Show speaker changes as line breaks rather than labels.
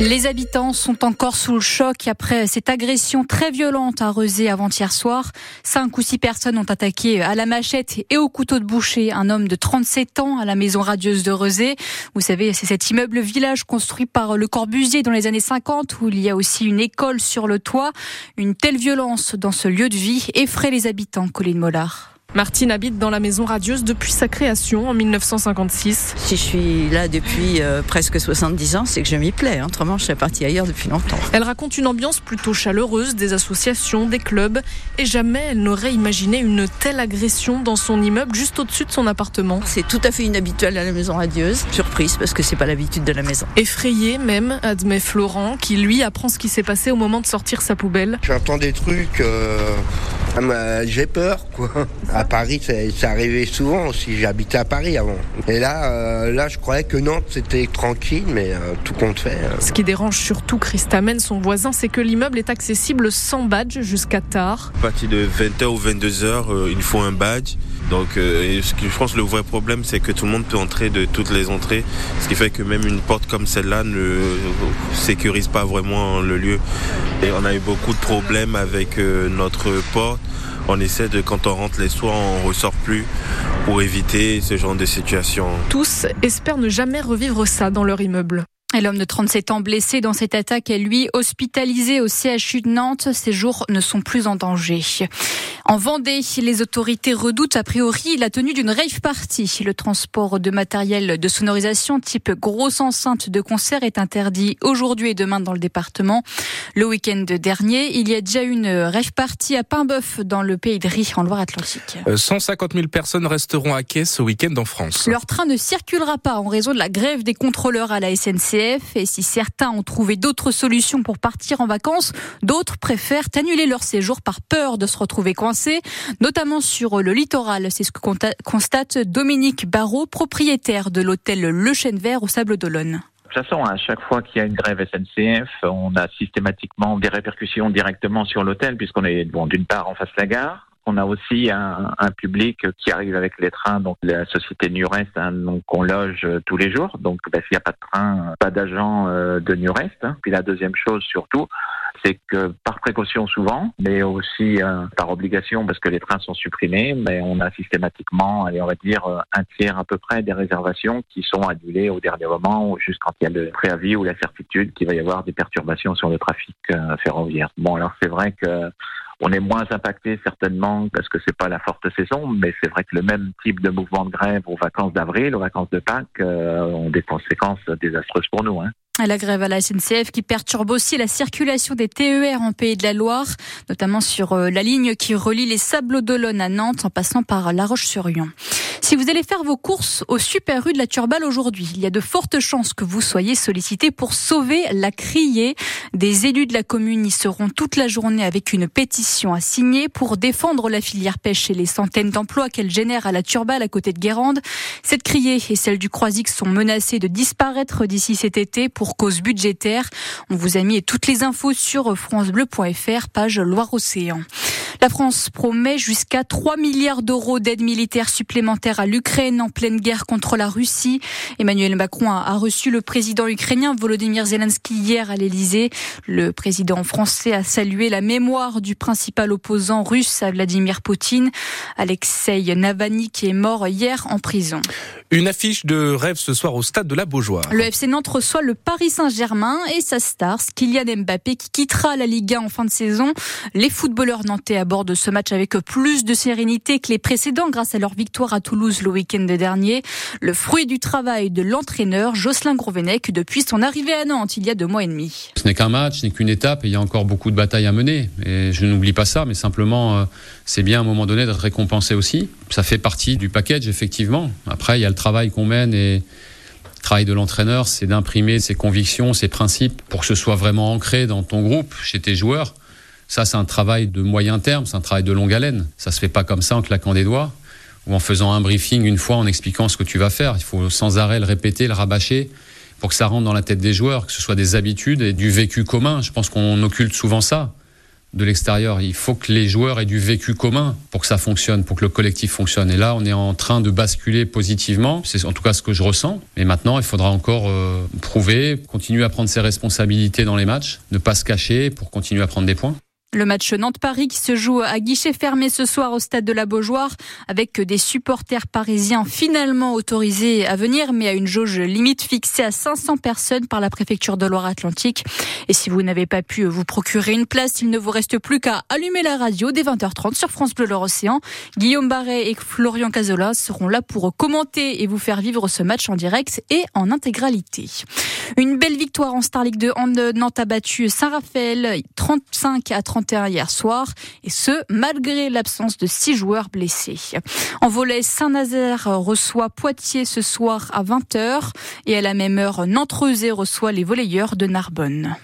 Les habitants sont encore sous le choc après cette agression très violente à Rezé avant-hier soir. Cinq ou six personnes ont attaqué à la machette et au couteau de boucher un homme de 37 ans à la maison radieuse de Rezé. Vous savez, c'est cet immeuble village construit par le Corbusier dans les années 50 où il y a aussi une école sur le toit. Une telle violence dans ce lieu de vie effraie les habitants, Colline Mollard.
Martine habite dans la maison radieuse depuis sa création en 1956.
Si je suis là depuis euh, presque 70 ans, c'est que je m'y plais. Autrement, je serais partie ailleurs depuis longtemps.
Elle raconte une ambiance plutôt chaleureuse, des associations, des clubs. Et jamais elle n'aurait imaginé une telle agression dans son immeuble juste au-dessus de son appartement.
C'est tout à fait inhabituel à la maison radieuse. Surprise parce que c'est pas l'habitude de la maison.
Effrayé même, admet Florent, qui lui apprend ce qui s'est passé au moment de sortir sa poubelle.
J'entends des trucs. Euh, ah, j'ai peur, quoi. À Paris, c'est arrivé souvent aussi. J'habitais à Paris avant. Et là, euh, là, je croyais que Nantes, c'était tranquille, mais euh, tout compte fait.
Hein. Ce qui dérange surtout Christamène, son voisin, c'est que l'immeuble est accessible sans badge jusqu'à tard.
À partir de 20h ou 22h, euh, il faut un badge. Donc, ce que je pense que le vrai problème, c'est que tout le monde peut entrer de toutes les entrées, ce qui fait que même une porte comme celle-là ne sécurise pas vraiment le lieu. Et on a eu beaucoup de problèmes avec notre porte on essaie de, quand on rentre les soirs, on ressort plus pour éviter ce genre de situation.
Tous espèrent ne jamais revivre ça dans leur immeuble.
Et l'homme de 37 ans blessé dans cette attaque est lui hospitalisé au CHU de Nantes. Ses jours ne sont plus en danger. En Vendée, les autorités redoutent a priori la tenue d'une rave party. Le transport de matériel de sonorisation type grosse enceinte de concert est interdit aujourd'hui et demain dans le département. Le week-end dernier, il y a déjà une rave party à Paimboeuf dans le pays de Rie en Loire-Atlantique.
150 euh, 000 personnes resteront à quai ce week-end en France.
Leur train ne circulera pas en raison de la grève des contrôleurs à la SNCF. Et si certains ont trouvé d'autres solutions pour partir en vacances, d'autres préfèrent annuler leur séjour par peur de se retrouver coincés, notamment sur le littoral. C'est ce que constate Dominique Barrault, propriétaire de l'hôtel Le Chêne Vert au Sable d'Olonne.
Toute façon, à chaque fois qu'il y a une grève SNCF, on a systématiquement des répercussions directement sur l'hôtel, puisqu'on est bon, d'une part en face de la gare, on a aussi un, public qui arrive avec les trains, donc la société Nurest, hein, donc on loge tous les jours. Donc bah, s'il n'y a pas de train, pas d'agent euh, de Nurest. Hein. Puis la deuxième chose surtout, c'est que par précaution souvent, mais aussi euh, par obligation parce que les trains sont supprimés, mais on a systématiquement, allez, on va dire euh, un tiers à peu près des réservations qui sont annulées au dernier moment, ou juste quand il y a le préavis ou la certitude qu'il va y avoir des perturbations sur le trafic ferroviaire. Bon, alors c'est vrai que on est moins impacté certainement parce que c'est pas la forte saison, mais c'est vrai que le même type de mouvement de grève aux vacances d'avril, aux vacances de Pâques, euh, ont des conséquences désastreuses pour nous. Hein.
La grève à la SNCF qui perturbe aussi la circulation des TER en Pays de la Loire, notamment sur euh, la ligne qui relie les Sables d'Olonne à Nantes en passant par La Roche-sur-Yon. Si vous allez faire vos courses au Super rue de la Turballe aujourd'hui, il y a de fortes chances que vous soyez sollicité pour sauver la criée. Des élus de la commune y seront toute la journée avec une pétition à signer pour défendre la filière pêche et les centaines d'emplois qu'elle génère à la Turballe à côté de Guérande. Cette criée et celle du Croisic sont menacées de disparaître d'ici cet été pour cause budgétaire. On vous a mis toutes les infos sur francebleu.fr, page Loire-Océan. La France promet jusqu'à 3 milliards d'euros d'aide militaire supplémentaire à l'Ukraine en pleine guerre contre la Russie. Emmanuel Macron a reçu le président ukrainien Volodymyr Zelensky hier à l'Elysée. Le président français a salué la mémoire du principal opposant russe à Vladimir Poutine, Alexei Navalny, qui est mort hier en prison.
Une affiche de rêve ce soir au stade de la Beaujoire.
Le FC Nantes reçoit le Paris Saint-Germain et sa star, Kylian Mbappé, qui quittera la Ligue 1 en fin de saison. Les footballeurs nantais abordent ce match avec plus de sérénité que les précédents grâce à leur victoire à Toulouse le week-end dernier. Le fruit du travail de l'entraîneur Jocelyn Grovenec depuis son arrivée à Nantes il y a deux mois et demi.
Ce n'est qu'un match, ce n'est qu'une étape et il y a encore beaucoup de batailles à mener. Et je n'oublie pas ça, mais simplement, euh, c'est bien à un moment donné d'être récompensé aussi. Ça fait partie du package, effectivement. Après, il y a le travail qu'on mène et le travail de l'entraîneur, c'est d'imprimer ses convictions, ses principes pour que ce soit vraiment ancré dans ton groupe, chez tes joueurs. Ça, c'est un travail de moyen terme, c'est un travail de longue haleine. Ça se fait pas comme ça en claquant des doigts ou en faisant un briefing une fois en expliquant ce que tu vas faire. Il faut sans arrêt le répéter, le rabâcher pour que ça rentre dans la tête des joueurs, que ce soit des habitudes et du vécu commun. Je pense qu'on occulte souvent ça. de l'extérieur. Il faut que les joueurs aient du vécu commun pour que ça fonctionne, pour que le collectif fonctionne. Et là, on est en train de basculer positivement. C'est en tout cas ce que je ressens. Mais maintenant, il faudra encore euh, prouver, continuer à prendre ses responsabilités dans les matchs, ne pas se cacher pour continuer à prendre des points.
Le match Nantes-Paris qui se joue à guichet fermé ce soir au stade de la Beaujoire avec des supporters parisiens finalement autorisés à venir mais à une jauge limite fixée à 500 personnes par la préfecture de Loire-Atlantique. Et si vous n'avez pas pu vous procurer une place, il ne vous reste plus qu'à allumer la radio dès 20h30 sur France Bleu Océan. Guillaume Barret et Florian Cazola seront là pour commenter et vous faire vivre ce match en direct et en intégralité. Une belle victoire en Star League 2. Nantes a battu Saint-Raphaël 35 à 30 hier soir, et ce, malgré l'absence de six joueurs blessés. En volet, Saint-Nazaire reçoit Poitiers ce soir à 20h, et à la même heure, Nantes reçoit les volleyeurs de Narbonne.